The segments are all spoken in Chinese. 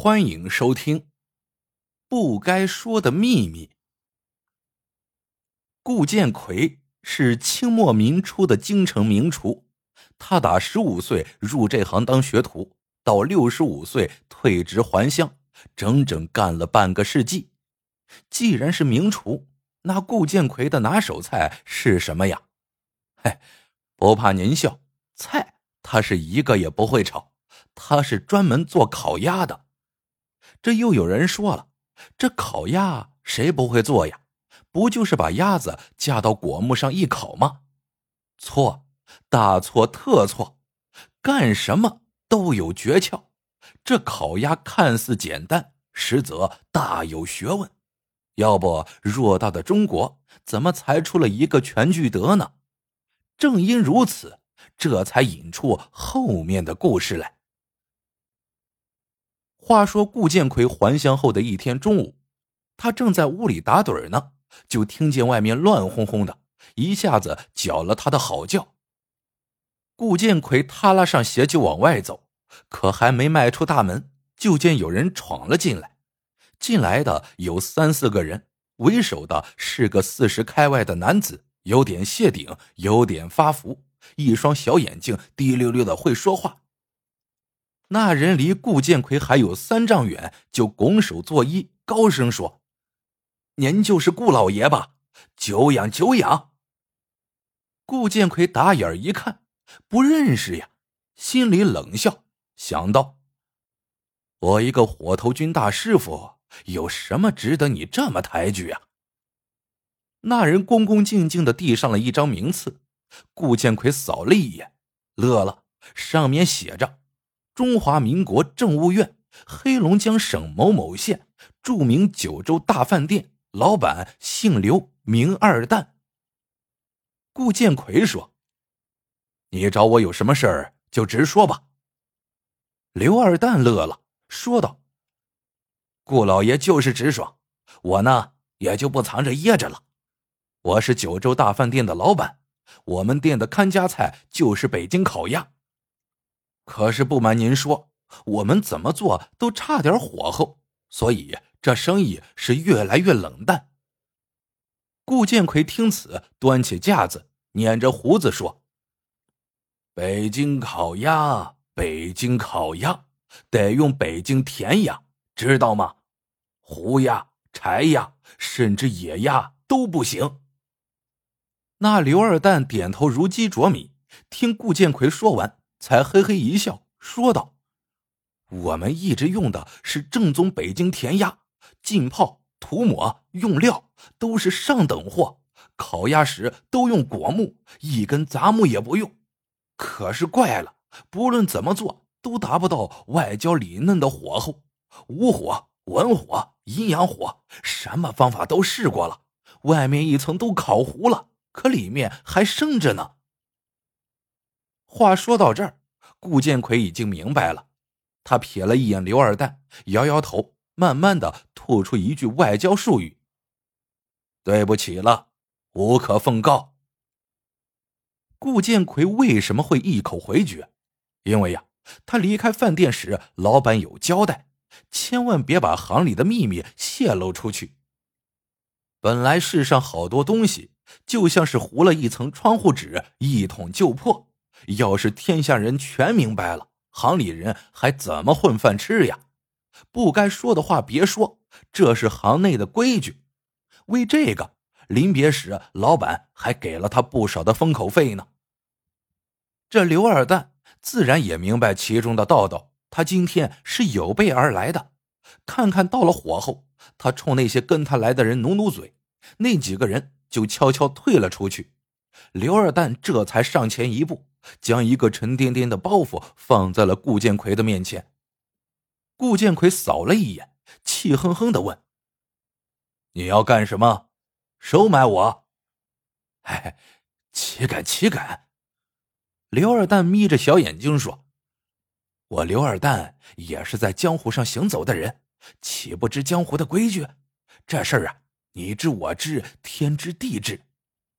欢迎收听《不该说的秘密》。顾建奎是清末民初的京城名厨，他打十五岁入这行当学徒，到六十五岁退职还乡，整整干了半个世纪。既然是名厨，那顾建奎的拿手菜是什么呀？嘿，不怕您笑，菜他是一个也不会炒，他是专门做烤鸭的。这又有人说了，这烤鸭谁不会做呀？不就是把鸭子架到果木上一烤吗？错，大错特错！干什么都有诀窍。这烤鸭看似简单，实则大有学问。要不偌大的中国，怎么才出了一个全聚德呢？正因如此，这才引出后面的故事来。话说顾建奎还乡后的一天中午，他正在屋里打盹呢，就听见外面乱哄哄的，一下子搅了他的好觉。顾建奎踏拉上鞋就往外走，可还没迈出大门，就见有人闯了进来。进来的有三四个人，为首的是个四十开外的男子，有点谢顶，有点发福，一双小眼睛滴溜溜的，会说话。那人离顾建奎还有三丈远，就拱手作揖，高声说：“您就是顾老爷吧？久仰久仰。”顾建奎打眼一看，不认识呀，心里冷笑，想到：“我一个火头军大师傅，有什么值得你这么抬举啊？”那人恭恭敬敬的递上了一张名次，顾建奎扫了一眼，乐了，上面写着。中华民国政务院黑龙江省某某县著名九州大饭店老板姓刘，名二蛋。顾建奎说：“你找我有什么事儿就直说吧。”刘二蛋乐了，说道：“顾老爷就是直爽，我呢也就不藏着掖着了。我是九州大饭店的老板，我们店的看家菜就是北京烤鸭。”可是不瞒您说，我们怎么做都差点火候，所以这生意是越来越冷淡。顾建奎听此，端起架子，捻着胡子说：“北京烤鸭，北京烤鸭，得用北京甜鸭，知道吗？胡鸭、柴鸭，甚至野鸭都不行。”那刘二蛋点头如鸡啄米，听顾建奎说完。才嘿嘿一笑，说道：“我们一直用的是正宗北京甜鸭，浸泡、涂抹、用料都是上等货。烤鸭时都用果木，一根杂木也不用。可是怪了，不论怎么做，都达不到外焦里嫩的火候。无火、文火、阴阳火，什么方法都试过了，外面一层都烤糊了，可里面还生着呢。”话说到这儿，顾建奎已经明白了。他瞥了一眼刘二蛋，摇摇头，慢慢的吐出一句外交术语：“对不起了，无可奉告。”顾建奎为什么会一口回绝？因为呀，他离开饭店时，老板有交代，千万别把行里的秘密泄露出去。本来世上好多东西，就像是糊了一层窗户纸，一捅就破。要是天下人全明白了，行里人还怎么混饭吃呀？不该说的话别说，这是行内的规矩。为这个，临别时老板还给了他不少的封口费呢。这刘二蛋自然也明白其中的道道，他今天是有备而来的。看看到了火候，他冲那些跟他来的人努努嘴，那几个人就悄悄退了出去。刘二蛋这才上前一步。将一个沉甸甸的包袱放在了顾建奎的面前。顾建奎扫了一眼，气哼哼的问：“你要干什么？收买我？”“哎，岂敢岂敢！”刘二蛋眯着小眼睛说：“我刘二蛋也是在江湖上行走的人，岂不知江湖的规矩？这事儿啊，你知我知，天知地知。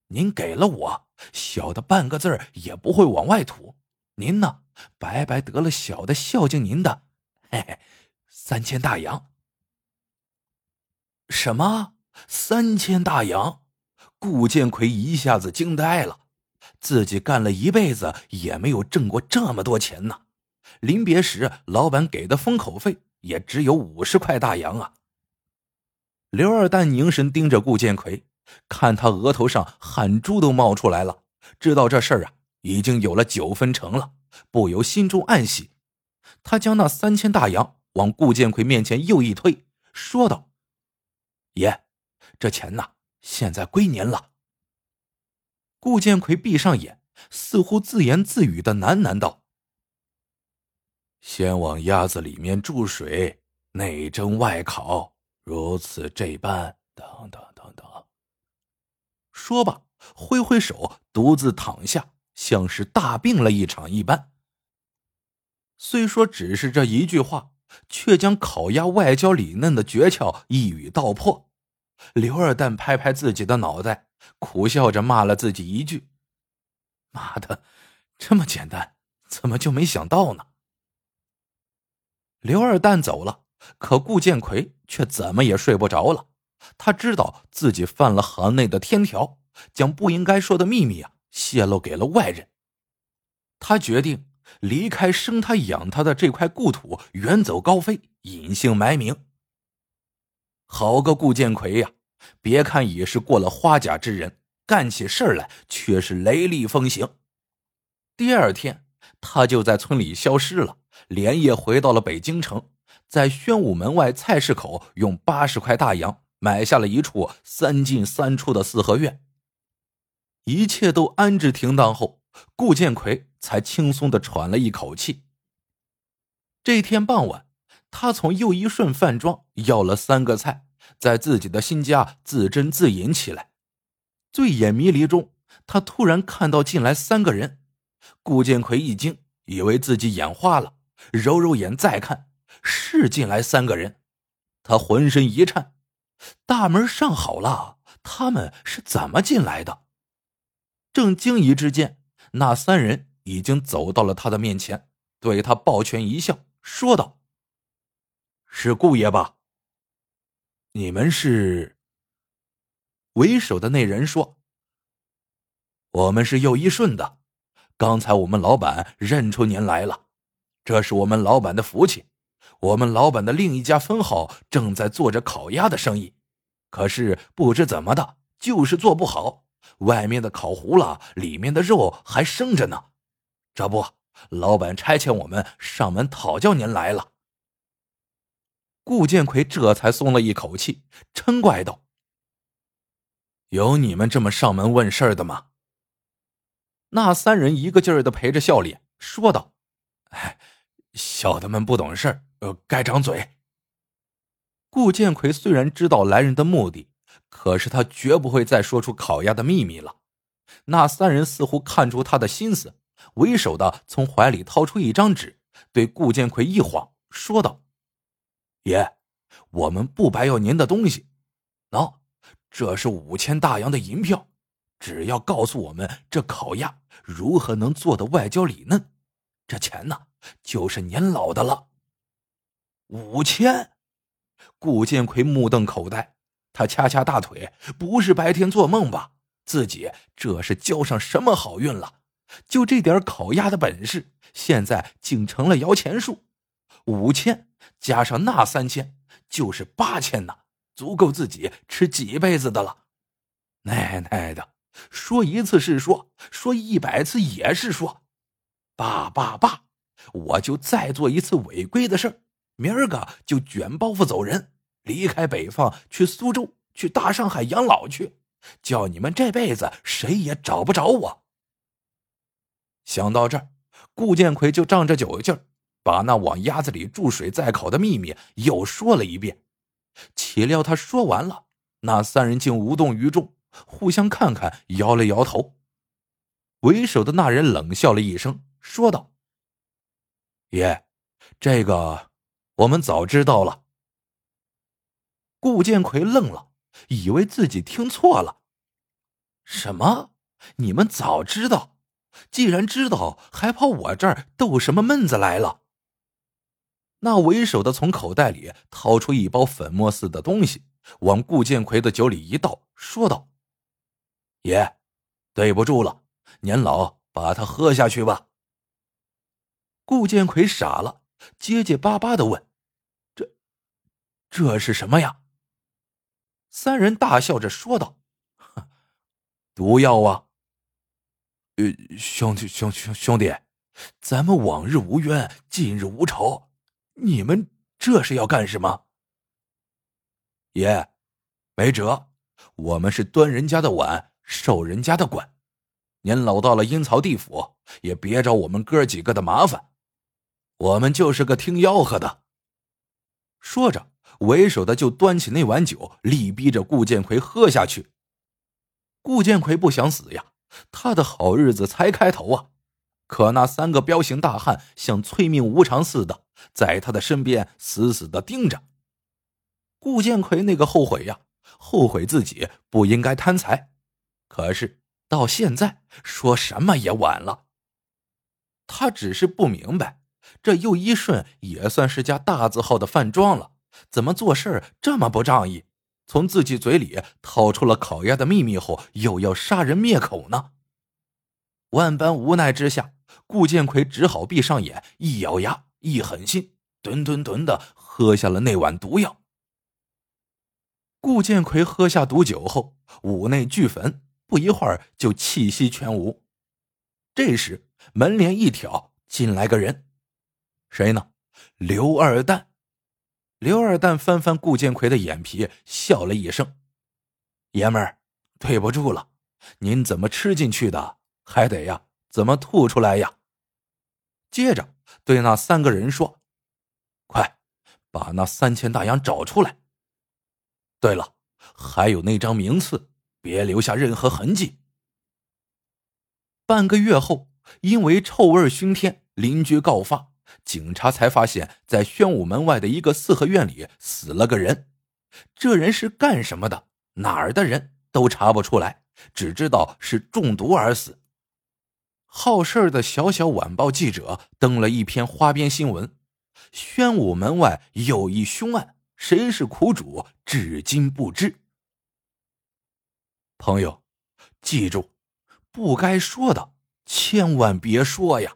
您给了我。”小的半个字也不会往外吐，您呢，白白得了小的孝敬您的，嘿嘿，三千大洋。什么？三千大洋？顾建奎一下子惊呆了，自己干了一辈子也没有挣过这么多钱呢。临别时，老板给的封口费也只有五十块大洋啊。刘二蛋凝神盯着顾建奎，看他额头上汗珠都冒出来了，知道这事儿啊已经有了九分成了，不由心中暗喜。他将那三千大洋往顾建奎面前又一推，说道：“爷，这钱呐。”现在归您了。顾建奎闭上眼，似乎自言自语的喃喃道：“先往鸭子里面注水，内蒸外烤，如此这般，等等。”说罢，挥挥手，独自躺下，像是大病了一场一般。虽说只是这一句话，却将烤鸭外焦里嫩的诀窍一语道破。刘二蛋拍拍自己的脑袋，苦笑着骂了自己一句：“妈的，这么简单，怎么就没想到呢？”刘二蛋走了，可顾建奎却怎么也睡不着了。他知道自己犯了行内的天条，将不应该说的秘密啊泄露给了外人。他决定离开生他养他的这块故土，远走高飞，隐姓埋名。好个顾建奎呀！别看已是过了花甲之人，干起事来却是雷厉风行。第二天，他就在村里消失了，连夜回到了北京城，在宣武门外菜市口用八十块大洋买下了一处三进三出的四合院。一切都安置停当后，顾建奎才轻松的喘了一口气。这天傍晚。他从又一顺饭庄要了三个菜，在自己的新家自斟自饮起来。醉眼迷离中，他突然看到进来三个人。顾建奎一惊，以为自己眼花了，揉揉眼再看，是进来三个人。他浑身一颤，大门上好了，他们是怎么进来的？正惊疑之间，那三人已经走到了他的面前，对他抱拳一笑，说道。是顾爷吧？你们是？为首的那人说：“我们是又一顺的，刚才我们老板认出您来了，这是我们老板的福气。我们老板的另一家分号正在做着烤鸭的生意，可是不知怎么的，就是做不好，外面的烤糊了，里面的肉还生着呢。这不，老板差遣我们上门讨教您来了。”顾建奎这才松了一口气，嗔怪道：“有你们这么上门问事儿的吗？”那三人一个劲儿的陪着笑脸，说道：“哎，小的们不懂事儿，呃，该张嘴。”顾建奎虽然知道来人的目的，可是他绝不会再说出烤鸭的秘密了。那三人似乎看出他的心思，为首的从怀里掏出一张纸，对顾建奎一晃，说道。爷，我们不白要您的东西，喏，这是五千大洋的银票，只要告诉我们这烤鸭如何能做的外焦里嫩，这钱呢就是您老的了。五千，顾建奎目瞪口呆，他掐掐大腿，不是白天做梦吧？自己这是交上什么好运了？就这点烤鸭的本事，现在竟成了摇钱树，五千。加上那三千，就是八千呢，足够自己吃几辈子的了。奶奶的，说一次是说，说一百次也是说。爸爸爸，我就再做一次违规的事儿，明儿个就卷包袱走人，离开北方去苏州，去大上海养老去，叫你们这辈子谁也找不着我。想到这儿，顾建奎就仗着酒劲儿。把那往鸭子里注水再烤的秘密又说了一遍，岂料他说完了，那三人竟无动于衷，互相看看，摇了摇头。为首的那人冷笑了一声，说道：“爷，这个我们早知道了。”顾建奎愣了，以为自己听错了。“什么？你们早知道？既然知道，还跑我这儿逗什么闷子来了？”那为首的从口袋里掏出一包粉末似的东西，往顾建奎的酒里一倒，说道：“爷，对不住了，年老把它喝下去吧。”顾建奎傻了，结结巴巴的问：“这，这是什么呀？”三人大笑着说道：“毒药啊！呃，兄弟，兄兄兄弟，咱们往日无冤，近日无仇。”你们这是要干什么？爷，没辙，我们是端人家的碗，受人家的管。您老到了阴曹地府，也别找我们哥几个的麻烦。我们就是个听吆喝的。说着，为首的就端起那碗酒，力逼着顾建奎喝下去。顾建奎不想死呀，他的好日子才开头啊。可那三个彪形大汉像催命无常似的，在他的身边死死的盯着。顾建奎那个后悔呀，后悔自己不应该贪财。可是到现在说什么也晚了。他只是不明白，这又一顺也算是家大字号的饭庄了，怎么做事这么不仗义？从自己嘴里掏出了烤鸭的秘密后，又要杀人灭口呢？万般无奈之下。顾建奎只好闭上眼，一咬牙，一狠心，吨吨吨的喝下了那碗毒药。顾建奎喝下毒酒后，五内俱焚，不一会儿就气息全无。这时门帘一挑，进来个人，谁呢？刘二蛋。刘二蛋翻翻顾建奎的眼皮，笑了一声：“爷们儿，对不住了，您怎么吃进去的？还得呀。”怎么吐出来呀？接着对那三个人说：“快，把那三千大洋找出来。对了，还有那张名次，别留下任何痕迹。”半个月后，因为臭味熏天，邻居告发，警察才发现，在宣武门外的一个四合院里死了个人。这人是干什么的？哪儿的人都查不出来，只知道是中毒而死。好事的小小晚报记者登了一篇花边新闻：宣武门外有一凶案，谁是苦主，至今不知。朋友，记住，不该说的千万别说呀！